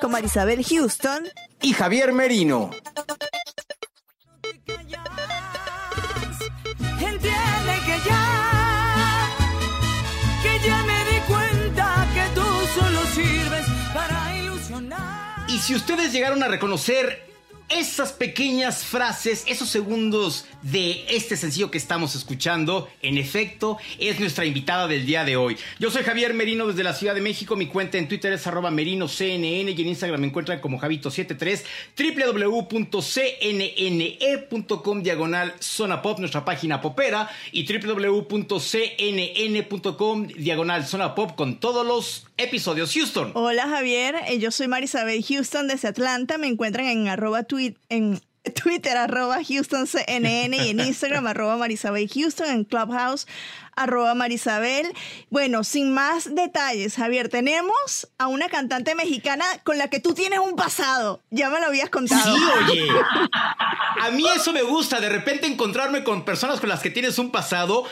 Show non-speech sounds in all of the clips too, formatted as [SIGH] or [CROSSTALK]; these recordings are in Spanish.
con Marisabel Houston y Javier Merino. Entiende que ya, que ya me di cuenta que tú solo sirves para ilusionar. Y si ustedes llegaron a reconocer esas pequeñas frases, esos segundos de este sencillo que estamos escuchando, en efecto, es nuestra invitada del día de hoy. Yo soy Javier Merino desde la Ciudad de méxico. Mi cuenta en Twitter es arroba merinoCNN y en Instagram me encuentran como Javito73, www.cnne.com diagonal zona pop, nuestra página popera, y www.cnn.com diagonal zona pop con todos los episodios. Houston. Hola Javier, eh, yo soy Marisabel Houston desde Atlanta. Me encuentran en arroba tweet, en [LAUGHS] Twitter arroba HoustonCNN y en [LAUGHS] Instagram arroba Marisabel Houston, en Clubhouse arroba Marisabel. Bueno, sin más detalles, Javier, tenemos a una cantante mexicana con la que tú tienes un pasado. Ya me lo habías contado. Sí, oye. [LAUGHS] A mí eso me gusta, de repente encontrarme con personas con las que tienes un pasado.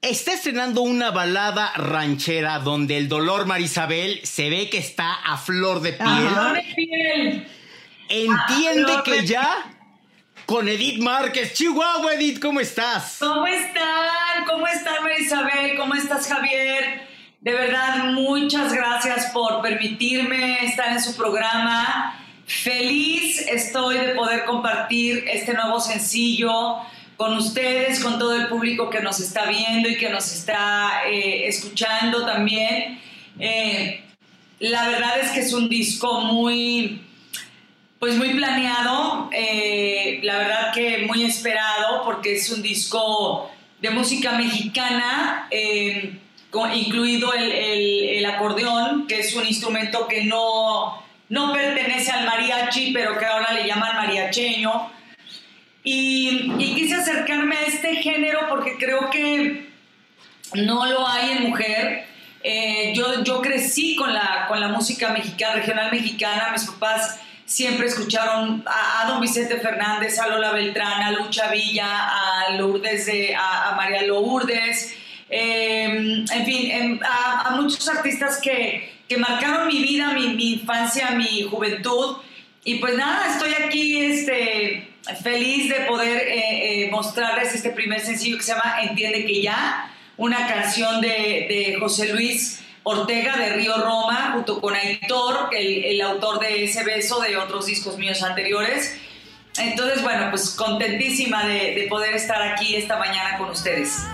Está estrenando una balada ranchera donde el dolor Marisabel se ve que está a flor de piel. Entiende flor de que ya con Edith Márquez. Chihuahua, Edith, ¿cómo estás? ¿Cómo están? ¿Cómo están, Marisabel? ¿Cómo estás, Javier? De verdad, muchas gracias por permitirme estar en su programa. Feliz estoy de poder compartir este nuevo sencillo con ustedes, con todo el público que nos está viendo y que nos está eh, escuchando también. Eh, la verdad es que es un disco muy, pues muy planeado, eh, la verdad que muy esperado porque es un disco de música mexicana, eh, incluido el, acordeón, que es un instrumento que no, no pertenece al mariachi, pero que ahora le llaman mariacheño. Y, y quise acercarme a este género porque creo que no lo hay en mujer. Eh, yo, yo crecí con la, con la música mexicana, regional mexicana. Mis papás siempre escucharon a, don Vicente Fernández, a Lola Beltrán, a Lucha Villa, a Lourdes, de, a, María Lourdes, eh, en fin, em, a, muchos artistas que, que marcaron mi vida, mi, mi infancia, mi juventud. Y pues nada, estoy aquí este, feliz de poder eh, eh, mostrarles este primer sencillo que se llama Entiende que ya, una canción de, de José Luis Ortega de Río Roma, junto con Aitor, el, el autor de ese beso, de otros discos míos anteriores. Entonces, bueno, pues contentísima de, de poder estar aquí esta mañana con ustedes.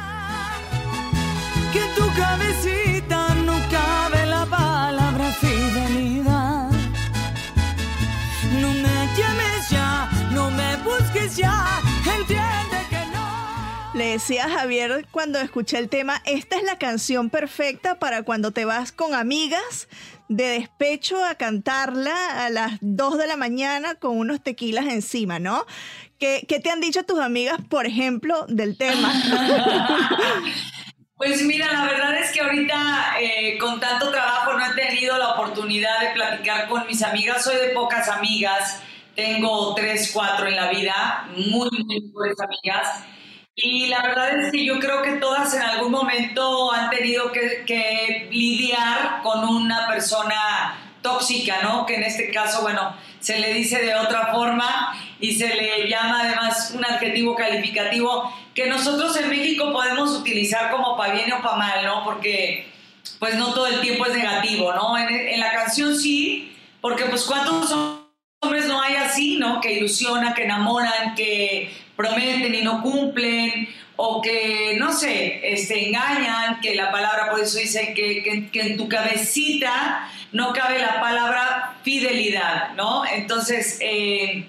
Decía Javier cuando escuché el tema, esta es la canción perfecta para cuando te vas con amigas de despecho a cantarla a las 2 de la mañana con unos tequilas encima, ¿no? ¿Qué, qué te han dicho tus amigas, por ejemplo, del tema? [LAUGHS] Pues mira, la verdad es que ahorita eh, con tanto trabajo no he tenido la oportunidad de platicar con mis amigas. Soy de pocas amigas, tengo tres, cuatro en la vida, muy, muy buenas amigas. Y la verdad es que yo creo que todas en algún momento han tenido que, lidiar con una persona tóxica, ¿no? Que en este caso, bueno, se le dice de otra forma y se le llama además un adjetivo calificativo que nosotros en México podemos utilizar como para bien o para mal, ¿no? Porque pues no todo el tiempo es negativo, ¿no? En, en la canción sí, porque pues cuántos hombres no hay así, ¿no? Que ilusionan, que enamoran, que prometen y no cumplen, o que, no sé, este, engañan, que la palabra, por eso dice que, que, que en tu cabecita no cabe la palabra fidelidad, ¿no? Entonces, eh,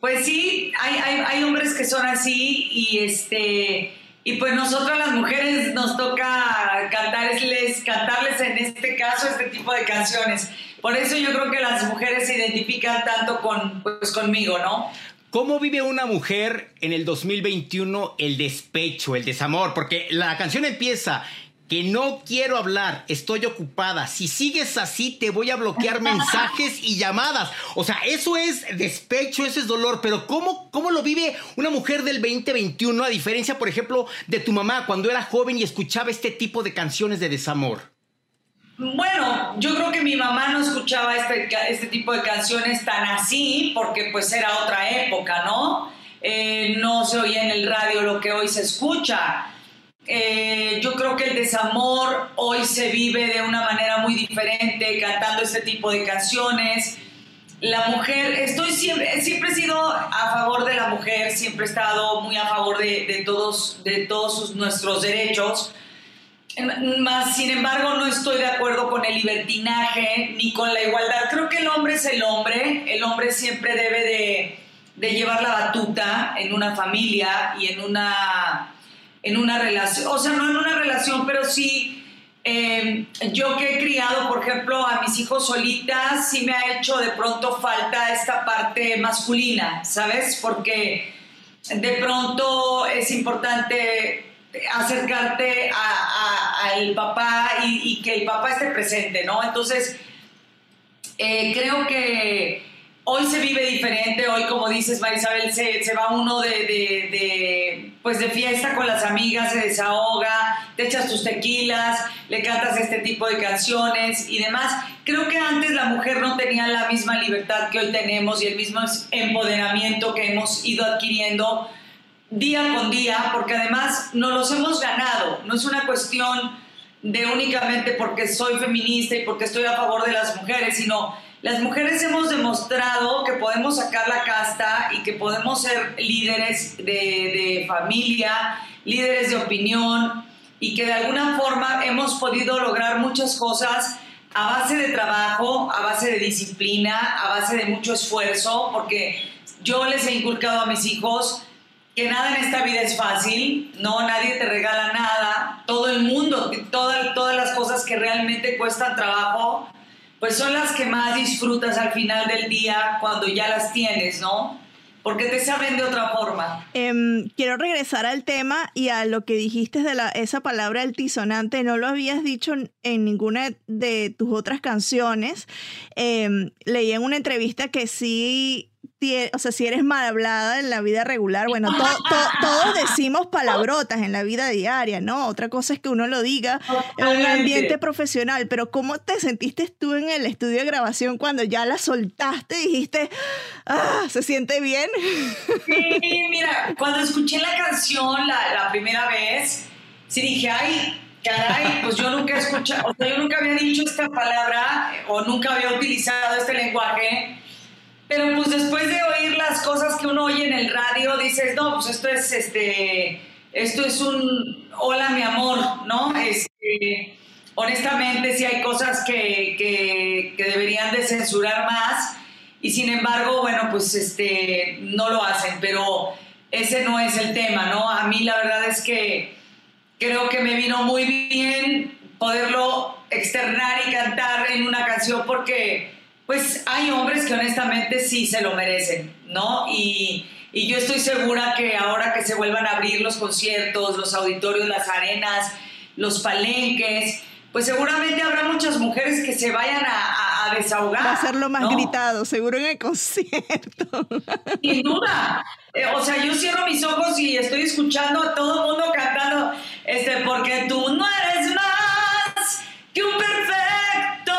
pues sí, hay, hay, hay, hombres que son así y este... Y pues nosotras las mujeres nos toca cantarles, cantarles en este caso este tipo de canciones. Por eso yo creo que las mujeres se identifican tanto con, pues, conmigo, ¿no? ¿Cómo vive una mujer en el 2021 el despecho, el desamor? Porque la canción empieza que no quiero hablar, estoy ocupada. Si sigues así, te voy a bloquear [LAUGHS] mensajes y llamadas. O sea, eso es despecho, eso es dolor. Pero ¿cómo, cómo lo vive una mujer del 2021 a diferencia, por ejemplo, de tu mamá cuando era joven y escuchaba este tipo de canciones de desamor? Bueno, yo creo que mi mamá no escuchaba este, este tipo de canciones tan así porque pues era otra época, ¿no? Eh, no se oía en el radio lo que hoy se escucha. Eh, yo creo que el desamor hoy se vive de una manera muy diferente, cantando este tipo de canciones. La mujer, estoy siempre, siempre he sido a favor de la mujer, siempre he estado muy a favor de, todos, de todos nuestros derechos. Más, sin embargo, no estoy de acuerdo con el libertinaje ni con la igualdad. Creo que el hombre es el hombre. El hombre siempre debe de, de llevar la batuta en una familia y en una en una relación, o sea, no en una relación, pero sí, eh, yo que he criado, por ejemplo, a mis hijos solitas, sí me ha hecho de pronto falta esta parte masculina, ¿sabes? Porque de pronto es importante acercarte al papá y, que el papá esté presente, ¿no? Entonces, eh, creo que hoy se vive diferente, hoy como dices Marisabel, se, se va uno de, de, de, pues de fiesta con las amigas, se desahoga, te echas tus tequilas, le cantas este tipo de canciones y demás. Creo que antes la mujer no tenía la misma libertad que hoy tenemos y el mismo empoderamiento que hemos ido adquiriendo día con día, porque además nos los hemos ganado, no es una cuestión de únicamente porque soy feminista y porque estoy a favor de las mujeres, sino las mujeres hemos demostrado que podemos sacar la casta y que podemos ser líderes de, de, familia, líderes de opinión y que de alguna forma hemos podido lograr muchas cosas a base de trabajo, a base de disciplina, a base de mucho esfuerzo, porque yo les he inculcado a mis hijos que nada en esta vida es fácil, no, nadie te regala nada, todo el mundo, todas, todas las cosas que realmente cuestan trabajo, pues son las que más disfrutas al final del día cuando ya las tienes, ¿no? Porque te saben de otra forma. Eh, quiero regresar al tema y a lo que dijiste de la, esa palabra altisonante. No lo habías dicho en ninguna de tus otras canciones. Eh, leí en una entrevista que sí o sea, si eres mal hablada en la vida regular, bueno, [LAUGHS] todos decimos palabrotas en la vida diaria, ¿no? Otra cosa es que uno lo diga en un ambiente profesional, pero ¿cómo te sentiste tú en el estudio de grabación cuando ya la soltaste y dijiste, ah, ¿se siente bien? Sí, mira, cuando escuché la canción la, la primera vez, sí dije, ay, caray, pues yo nunca he escuchado, o sea, yo nunca había dicho esta palabra o nunca había utilizado este lenguaje pero pues después de oír las cosas que uno oye en el radio, dices, no, pues esto es este, esto es un hola mi amor, ¿no? Este, honestamente sí hay cosas que, que, deberían de censurar más y sin embargo, bueno, pues este, no lo hacen, pero ese no es el tema, ¿no? A mí la verdad es que creo que me vino muy bien poderlo externar y cantar en una canción porque pues hay hombres que honestamente sí se lo merecen, ¿no? Y, y, yo estoy segura que ahora que se vuelvan a abrir los conciertos, los auditorios, las arenas, los palenques, pues seguramente habrá muchas mujeres que se vayan a, a desahogar. Va a ser lo más gritado, seguro en el concierto. [LAUGHS] Sin duda. Eh, o sea, yo cierro mis ojos y estoy escuchando a todo el mundo cantando, este, porque tú no eres más que un perfecto.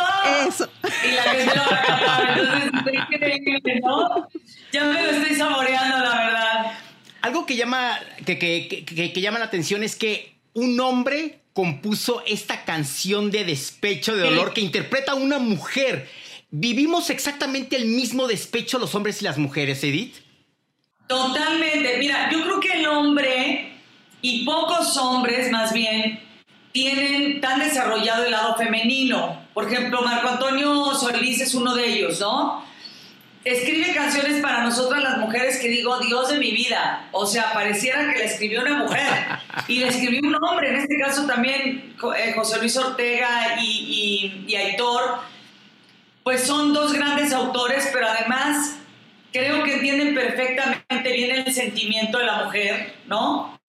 Eso. Y la gente lo va a cantar. Entonces, increíble, ¿no? Ya me lo estoy saboreando, la verdad. Algo que llama, que, que, que, que llama la atención es que un hombre compuso esta canción de despecho, de dolor, que interpreta una mujer. ¿Vivimos exactamente el mismo despecho los hombres y las mujeres, Edith? Totalmente. Mira, yo creo que el hombre y pocos hombres más bien tienen tan desarrollado el lado femenino. Por ejemplo, Marco Antonio Solís es uno de ellos, ¿no? Escribe canciones para nosotras las mujeres que digo, Dios de mi vida. O sea, pareciera que le escribió una mujer y le escribió un hombre. En este caso también eh, José Luis Ortega y, Aitor, pues son dos grandes autores, pero además creo que entienden perfectamente bien el sentimiento de la mujer, ¿no?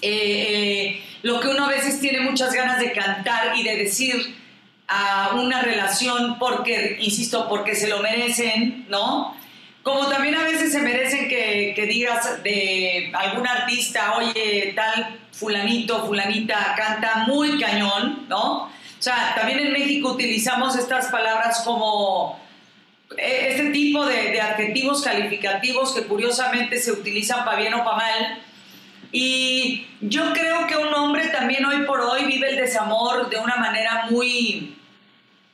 Eh, lo que uno a veces tiene muchas ganas de cantar y de decir a una relación porque, insisto, porque se lo merecen, ¿no? Como también a veces se merecen que, que digas de algún artista, oye, tal fulanito, fulanita canta muy cañón, ¿no? O sea, también en México utilizamos estas palabras como eh, este tipo de, de, adjetivos calificativos que curiosamente se utilizan para bien o para mal. Y yo creo que un hombre también hoy por hoy vive el desamor de una manera muy,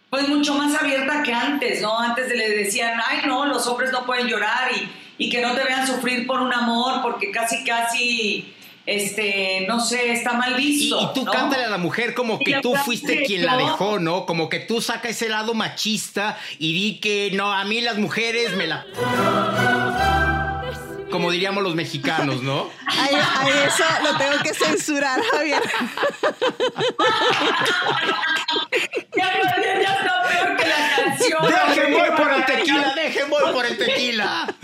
pues mucho más abierta que antes, ¿no? Antes le decían, ay, no, los hombres no pueden llorar y, y que no te vean sufrir por un amor porque casi, casi este, no sé, está mal visto. Y, y tú ¿no? cántale a la mujer como que tú fuiste quien la dejó, ¿no? Como que tú saca ese lado machista y di que no, a mí las mujeres me la. Como diríamos los mexicanos, ¿no? Ay, ay, eso lo tengo que censurar, Javier. Ya, ya, ya está peor que la canción. ¡Dejen voy por el tequila! ¡Dejen voy por el tequila!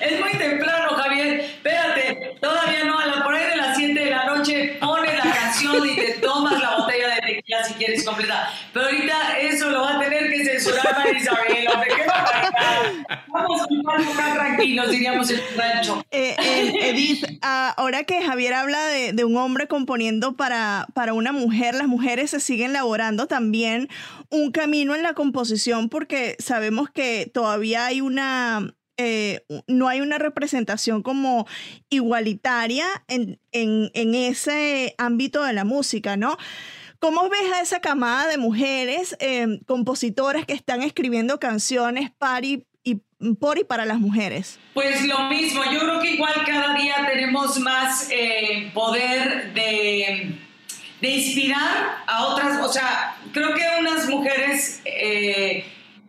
Es muy temprano, Javier. Espérate, todavía no, a la por ahí de las 7 de la noche pones la canción y te tomas la botella de tequila si quieres completa. Pero ahorita eso lo va a tener Vamos a estar tranquilos, diríamos el rancho. Eh, eh, Edith, ah, ahora que Javier habla de, un hombre componiendo para, para una mujer, las mujeres se siguen laborando también un camino en la composición porque sabemos que todavía hay una, eh, no hay una representación como igualitaria en, en ese ámbito de la música, ¿no? ¿Cómo ves a esa camada de mujeres eh, compositoras que están escribiendo canciones para y, y por y para las mujeres? Pues lo mismo, yo creo que igual cada día tenemos más eh, poder de, de, inspirar a otras, o sea, creo que unas mujeres eh,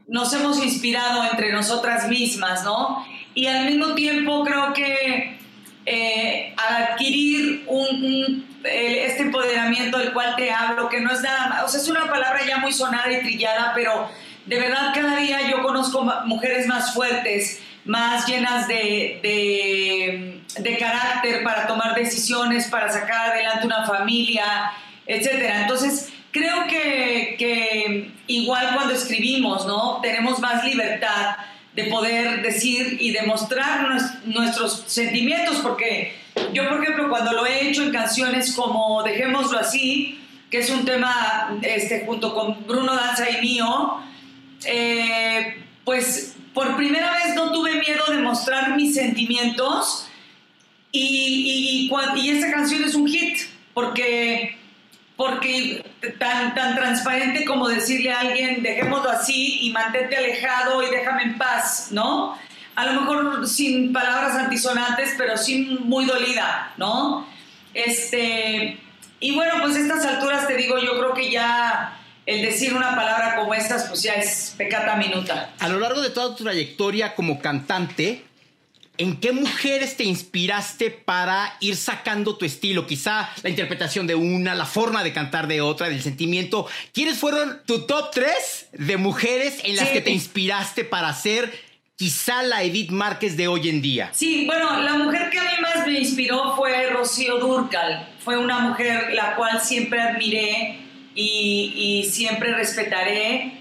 nos hemos inspirado entre nosotras mismas, ¿no? Y al mismo tiempo creo que eh, adquirir un, un, este empoderamiento del cual te hablo, que no es nada o sea, es una palabra ya muy sonada y trillada, pero de verdad cada día yo conozco mujeres más fuertes, más llenas de, de, de, carácter para tomar decisiones, para sacar adelante una familia, etc. Entonces, creo que, que igual cuando escribimos, ¿no? Tenemos más libertad de poder decir y demostrar nuestros sentimientos, porque yo, por ejemplo, cuando lo he hecho en canciones como Dejémoslo así, que es un tema este, junto con Bruno Danza y mío, eh, pues por primera vez no tuve miedo de mostrar mis sentimientos y, y, y esta canción es un hit porque, porque tan, tan transparente como decirle a alguien dejémoslo así y mantente alejado y déjame en paz, ¿no? A lo mejor sin palabras antisonantes, pero sí muy dolida, ¿no? Este, y bueno, pues a estas alturas te digo, yo creo que ya el decir una palabra como estas, pues ya es pecata minuta. A lo largo de toda tu trayectoria como cantante, ¿en qué mujeres te inspiraste para ir sacando tu estilo? Quizá la interpretación de una, la forma de cantar de otra, del sentimiento. ¿Quiénes fueron tu top 3 de mujeres en las sí. que te inspiraste para ser quizá la Edith Márquez de hoy en día? Sí, bueno, la mujer que a mí más me inspiró fue Rocío Durcal. Fue una mujer la cual siempre admiré y, y siempre respetaré,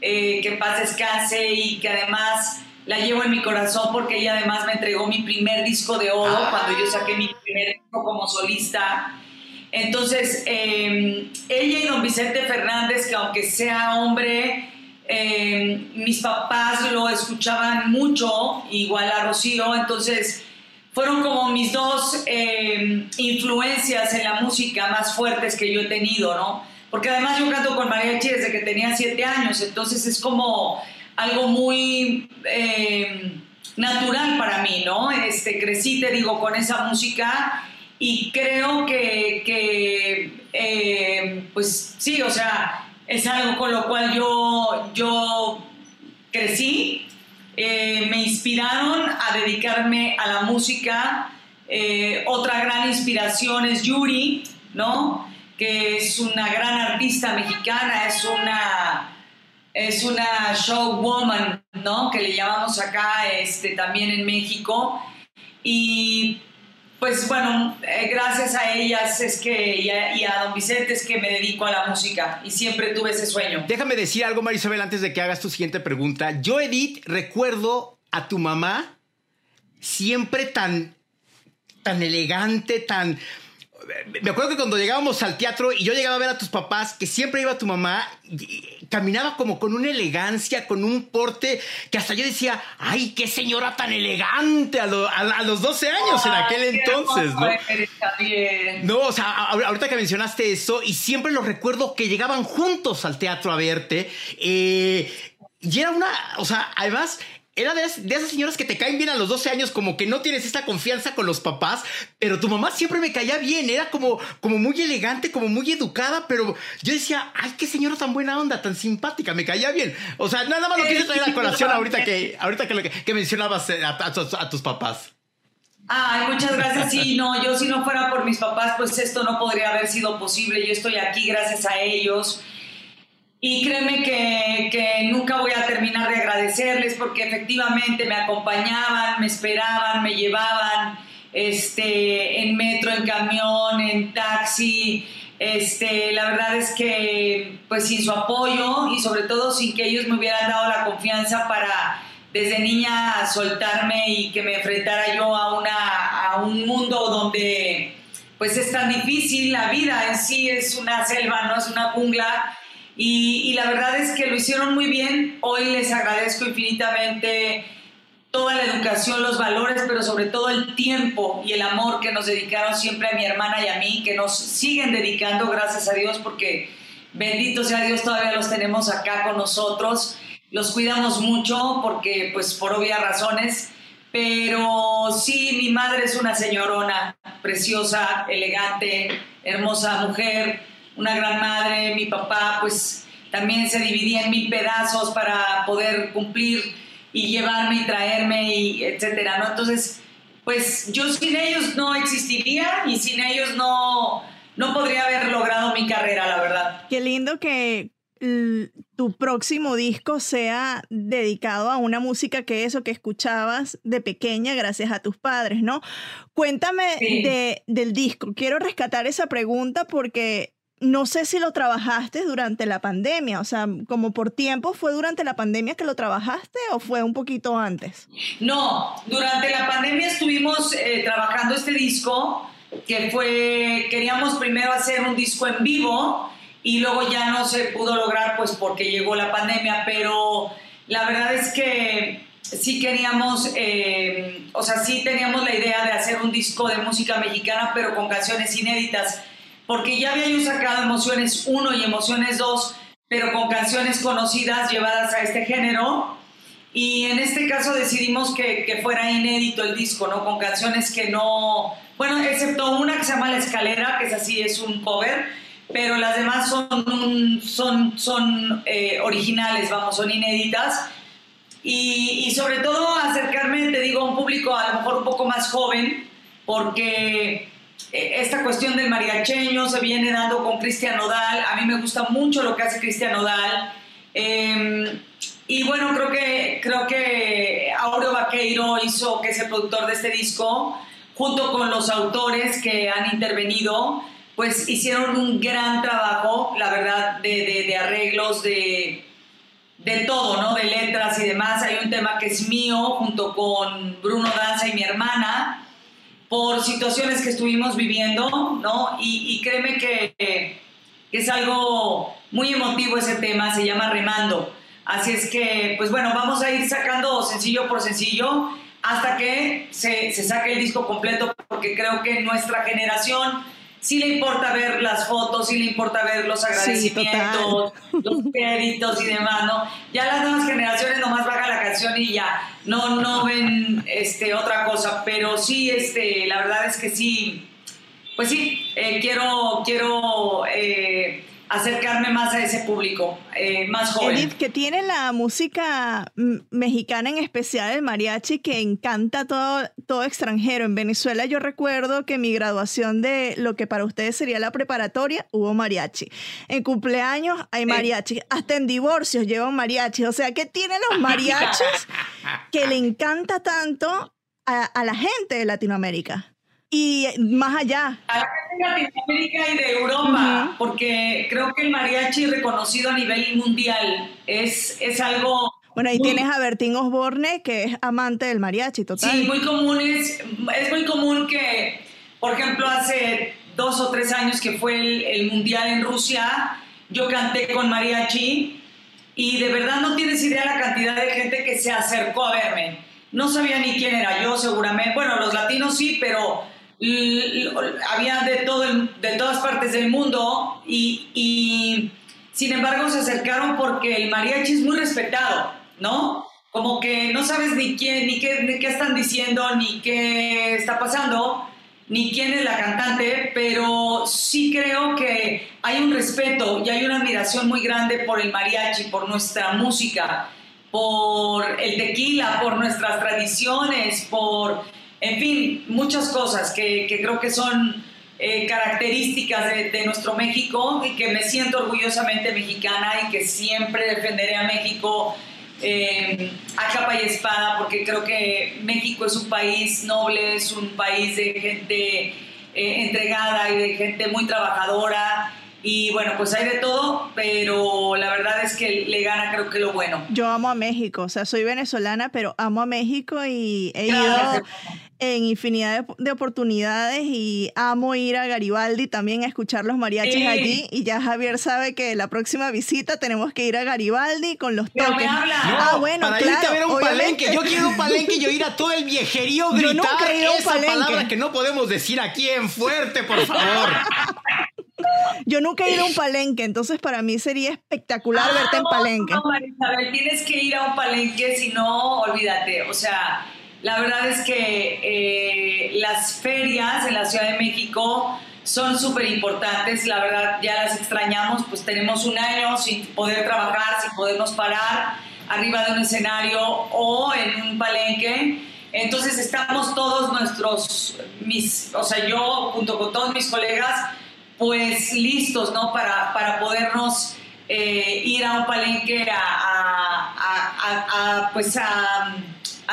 eh, que paz descanse y que además la llevo en mi corazón porque ella además me entregó mi primer disco de oro ah. cuando yo saqué mi primer disco como solista. Entonces, eh, ella y don Vicente Fernández, que aunque sea hombre, eh, mis papás lo escuchaban mucho, igual a Rocío, entonces fueron como mis dos eh, influencias en la música más fuertes que yo he tenido, ¿no? Porque además yo canto con mariachi desde que tenía siete años, entonces es como algo muy eh, natural para mí, ¿no? Este, crecí, te digo, con esa música y creo que, eh, pues sí, o sea, es algo con lo cual yo, yo crecí eh, me inspiraron a dedicarme a la música. Otra gran inspiración es Yuri, ¿no? Que es una gran artista mexicana, es una, es una showwoman, ¿no? Que le llamamos acá este, también en México. Y pues bueno, eh, gracias a ellas es que, y a, don Vicente es que me dedico a la música y siempre tuve ese sueño. Déjame decir algo, Marisabel, antes de que hagas tu siguiente pregunta. Yo, Edith, recuerdo a tu mamá siempre tan, tan elegante, tan me acuerdo que cuando llegábamos al teatro y yo llegaba a ver a tus papás, que siempre iba tu mamá, caminaba como con una elegancia, con un porte, que hasta yo decía, ay, qué señora tan elegante a, los 12 años en aquel entonces, ¿no? No, o sea, ahorita que mencionaste eso, y siempre lo recuerdo que llegaban juntos al teatro a verte, eh, y era una, o sea, además era de, esas señoras que te caen bien a los 12 años, como que no tienes esta confianza con los papás, pero tu mamá siempre me caía bien, era como, como muy elegante, como muy educada, pero yo decía, ay, qué señora tan buena onda, tan simpática, me caía bien. O sea, nada más lo quise traer a [LAUGHS] colación ahorita que, ahorita que, que mencionabas eh, a, tus papás. Ay, muchas gracias. Sí, no, yo si no fuera por mis papás, pues esto no podría haber sido posible. Yo estoy aquí gracias a ellos. Y créeme que, que, nunca voy a terminar de agradecerles porque efectivamente me acompañaban, me esperaban, me llevaban este, en metro, en camión, en taxi. Este, la verdad es que pues sin su apoyo y sobre todo sin que ellos me hubieran dado la confianza para desde niña soltarme y que me enfrentara yo a, una, a un mundo donde pues es tan difícil, la vida en sí es una selva, no es una jungla y, la verdad es que lo hicieron muy bien. Hoy les agradezco infinitamente toda la educación, los valores, pero sobre todo el tiempo y el amor que nos dedicaron siempre a mi hermana y a mí, que nos siguen dedicando, gracias a Dios, porque bendito sea Dios, todavía los tenemos acá con nosotros. Los cuidamos mucho porque, pues, por obvias razones. Pero sí, mi madre es una señorona, preciosa, elegante, hermosa mujer una gran madre, mi papá pues también se dividía en mil pedazos para poder cumplir y llevarme y traerme y etcétera, ¿no? Entonces, pues yo sin ellos no existiría y sin ellos no, no podría haber logrado mi carrera, la verdad. Qué lindo que tu próximo disco sea dedicado a una música que eso que escuchabas de pequeña gracias a tus padres, ¿no? Cuéntame de, del disco. Quiero rescatar esa pregunta porque no sé si lo trabajaste durante la pandemia, o sea, como por tiempo, ¿fue durante la pandemia que lo trabajaste o fue un poquito antes? No, durante la pandemia estuvimos eh, trabajando este disco, que fue, queríamos primero hacer un disco en vivo y luego ya no se pudo lograr pues porque llegó la pandemia, pero la verdad es que sí queríamos, eh, o sea, sí teníamos la idea de hacer un disco de música mexicana, pero con canciones inéditas porque ya había yo sacado Emociones 1 y Emociones 2, pero con canciones conocidas llevadas a este género. Y en este caso decidimos que, que, fuera inédito el disco, ¿no? Con canciones que no... Bueno, excepto una que se llama La Escalera, que es así, es un cover, pero las demás son, son, son eh, originales, vamos, son inéditas. Y, y sobre todo acercarme, te digo, a un público a lo mejor un poco más joven, porque esta cuestión del mariacheño se viene dando con Cristian Nodal. A mí me gusta mucho lo que hace Cristian Nodal. Em, y bueno, creo que, creo que Aureo Vaqueiro hizo, que es el productor de este disco, junto con los autores que han intervenido, pues hicieron un gran trabajo, la verdad, de, de arreglos, de, de todo, ¿no? De letras y demás. Hay un tema que es mío, junto con Bruno Danza y mi hermana por situaciones que estuvimos viviendo, ¿no? Y, créeme que, es algo muy emotivo ese tema, se llama Remando. Así es que, pues bueno, vamos a ir sacando sencillo por sencillo. hasta que se, se saque el disco completo, porque creo que nuestra generación sí le importa ver las fotos, sí le importa ver los agradecimientos, los créditos y demás, ¿no? Ya las nuevas generaciones nomás baja la canción y ya, no, no ven este, otra cosa, pero sí, este, la verdad es que sí, pues sí, eh, quiero, quiero eh, acercarme más a ese público eh, más joven. Edith, que tiene la música mm, mexicana, en especial el mariachi, que encanta todo, todo extranjero. En Venezuela yo recuerdo que mi graduación de lo que para ustedes sería la preparatoria, hubo mariachi. En cumpleaños hay mariachi. Hasta en divorcios llevan mariachi. O sea, que tienen los mariachis [LAUGHS] que le encanta tanto a la gente de Latinoamérica? Y más allá. A la gente de Latinoamérica y de Europa, porque creo que el mariachi reconocido a nivel mundial es, es algo... Bueno, ahí tienes a Bertín Osborne, que es amante del mariachi, total. Sí, muy común, es, es muy común que, por ejemplo, hace dos o tres años que fue el, el mundial en Rusia, yo canté con mariachi y de verdad no tienes idea la cantidad de gente que se acercó a verme. No sabía ni quién era yo, seguramente. Bueno, los latinos sí, pero había de, todo de todas partes del mundo y, sin embargo se acercaron porque el mariachi es muy respetado, ¿no? Como que no sabes ni quién, ni qué, ni qué están diciendo, ni qué está pasando, ni quién es la cantante, pero sí creo que hay un respeto y hay una admiración muy grande por el mariachi, por nuestra música, por el tequila, por nuestras tradiciones, por en fin, muchas cosas que, creo que son eh, características de, nuestro México y que me siento orgullosamente mexicana y que siempre defenderé a México eh, a capa y espada porque creo que México es un país noble, es un país de gente eh, entregada y de gente muy trabajadora y bueno, pues hay de todo, pero la verdad es que le gana creo que lo bueno. Yo amo a México, o sea, soy venezolana, pero amo a México y he ido en infinidad de, oportunidades y amo ir a Garibaldi también a escuchar los mariachis allí. Y ya Javier sabe que la próxima visita tenemos que ir a Garibaldi con los toques. ah, bueno, para claro. Irte a ver un palenque. Yo quiero un palenque y yo ir a todo el viejerío [LAUGHS] gritar esa palabra que no podemos decir aquí en fuerte, por favor. [LAUGHS] Yo nunca he ido a un palenque, entonces para mí sería espectacular ah, verte en palenque. No, Marisabel, tienes que ir a un palenque, si no, olvídate. O sea, la verdad es que eh, las ferias en la Ciudad de México son súper importantes, la verdad ya las extrañamos, pues tenemos un año sin poder trabajar, sin podernos parar arriba de un escenario o en un palenque. Entonces estamos todos nuestros, mis, o sea, yo junto con todos mis colegas, pues listos, ¿no? Para, para podernos eh, ir a un palenque a, a, pues a,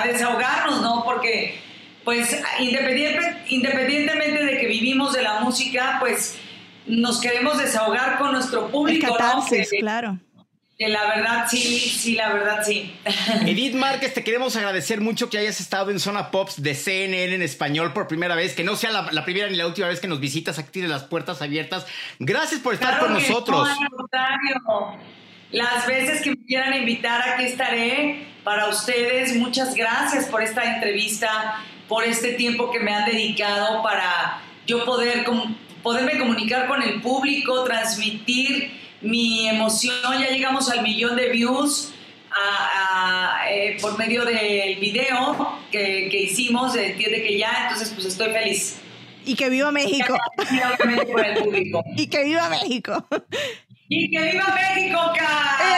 desahogarnos, ¿no? Porque pues independiente, independientemente de que vivimos de la música, pues nos queremos desahogar con nuestro público. Es claro la verdad sí, sí, la verdad sí. [LAUGHS] Edith Márquez, te queremos agradecer mucho que hayas estado en Zona Pops de CNN en español por primera vez, que no sea la, primera ni la última vez que nos visitas, aquí tienes las puertas abiertas. Gracias por estar con nosotros. Las veces que me quieran invitar, aquí estaré para ustedes. Muchas gracias por esta entrevista, por este tiempo que me han dedicado para yo poder poderme comunicar con el público, transmitir mi emoción, ya llegamos al millón de views eh, por medio del video que, hicimos de Entiende que ya, entonces pues estoy feliz. Y que viva México. y que viva México. [LAUGHS] Y que viva México,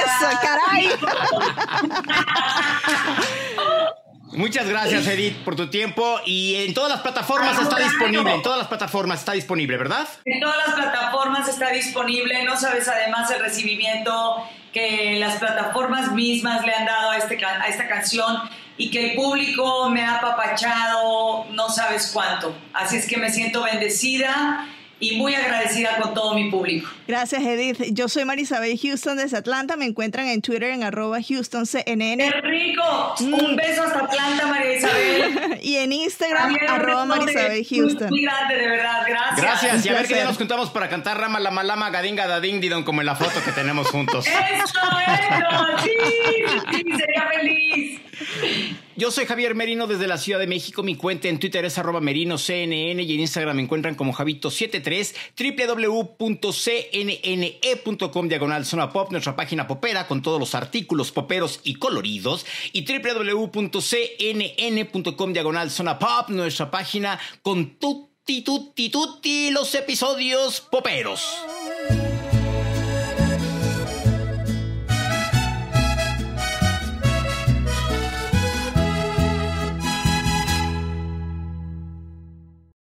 Eso, caray. [LAUGHS] Muchas gracias, Edith, por tu tiempo. Y en todas las plataformas está disponible. En todas las plataformas está disponible, ¿verdad? En todas las plataformas está disponible. No sabes además el recibimiento que las plataformas mismas le han dado a, este, a esta canción y que el público me ha apapachado, no sabes cuánto. Así es que me siento bendecida y muy agradecida con todo mi público. Gracias, Edith. Yo soy Marisabel Houston desde Atlanta. Me encuentran en Twitter en arroba HoustonCNN. ¡Qué rico! Mm. Un beso hasta Atlanta, María Isabel. [LAUGHS] y en Instagram, arroba Marisabel Houston. Muy grande, de verdad. Gracias. Gracias. Y a ver qué día nos juntamos para cantar Rama Lama Lama Gadinga Dading Didon como en la foto que tenemos juntos. [LAUGHS] ¡Eso, eso! ¡Sí! ¡Sí! ¡Sería feliz! Yo soy Javier Merino desde la Ciudad de México. Mi cuenta en Twitter es arroba merinoCNN y en Instagram me encuentran como Javito73, www.cnne.com diagonal zona pop, nuestra página popera con todos los artículos poperos y coloridos y www.cnn.com diagonal zona pop, nuestra página con tutti tutti tutti los episodios poperos.